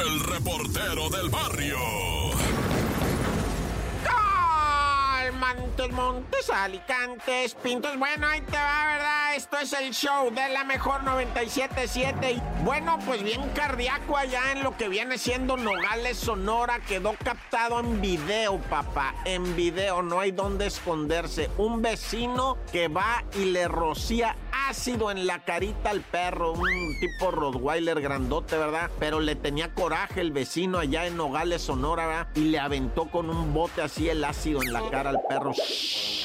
el reportero del barrio. Montes, Montes, Alicantes, Pintos. Bueno, ahí te va, ¿verdad? Esto es el show de la mejor 977. Y bueno, pues bien cardíaco allá en lo que viene siendo Nogales, Sonora. Quedó captado en video, papá. En video, no hay dónde esconderse. Un vecino que va y le rocía ácido en la carita al perro, un tipo Rottweiler grandote, ¿verdad? Pero le tenía coraje el vecino allá en Nogales, Sonora, ¿verdad? Y le aventó con un bote así el ácido en la cara al perro.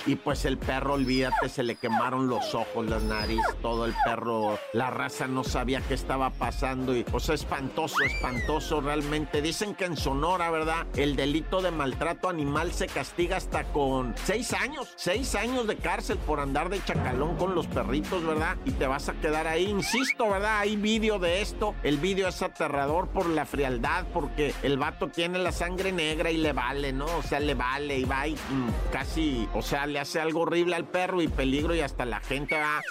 Y pues el perro, olvídate, se le quemaron los ojos, la nariz, todo el perro, la raza no sabía qué estaba pasando y pues espantoso, espantoso realmente. Dicen que en Sonora, ¿verdad? El delito de maltrato animal se castiga hasta con seis años, seis años de cárcel por andar de chacalón con los perritos, ¿verdad? Y te vas a quedar ahí, insisto, ¿verdad? Hay vídeo de esto, el vídeo es aterrador por la frialdad, porque el vato tiene la sangre negra y le vale, ¿no? O sea, le vale y va y mm, casi, o sea, le hace algo horrible al perro y peligro y hasta la gente va.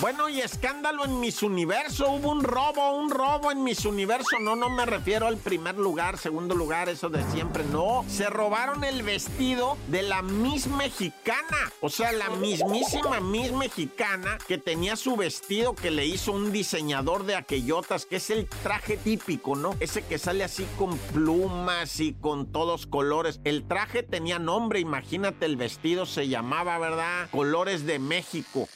Bueno, y escándalo en Miss Universo. Hubo un robo, un robo en Miss Universo. No, no me refiero al primer lugar, segundo lugar, eso de siempre. No, se robaron el vestido de la Miss Mexicana. O sea, la mismísima Miss Mexicana que tenía su vestido que le hizo un diseñador de aquellotas, que es el traje típico, ¿no? Ese que sale así con plumas y con todos colores. El traje tenía nombre, imagínate, el vestido se llamaba, ¿verdad? Colores de México,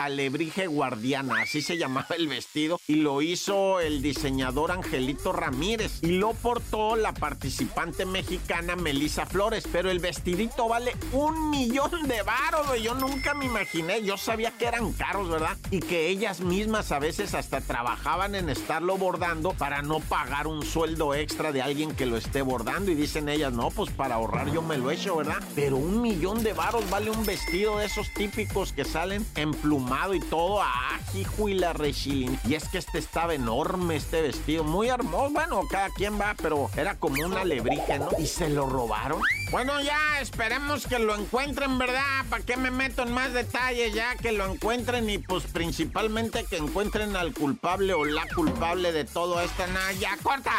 alebrije guardiana, así se llamaba el vestido, y lo hizo el diseñador Angelito Ramírez, y lo portó la participante mexicana Melissa Flores, pero el vestidito vale un millón de baros, yo nunca me imaginé, yo sabía que eran caros, ¿verdad? Y que ellas mismas a veces hasta trabajaban en estarlo bordando para no pagar un sueldo extra de alguien que lo esté bordando, y dicen ellas, no, pues para ahorrar yo me lo he hecho, ¿verdad? Pero un millón de varos vale un vestido de esos típicos que salen emplumado y todo, ah, hijo y la rechilín. Y es que este estaba enorme, este vestido, muy hermoso. Bueno, cada quien va, pero era como una alebrije, ¿no? Y se lo robaron. Bueno, ya esperemos que lo encuentren, ¿verdad? ¿Para qué me meto en más detalles? Ya que lo encuentren y pues principalmente que encuentren al culpable o la culpable de todo esto. Nada, ya corta.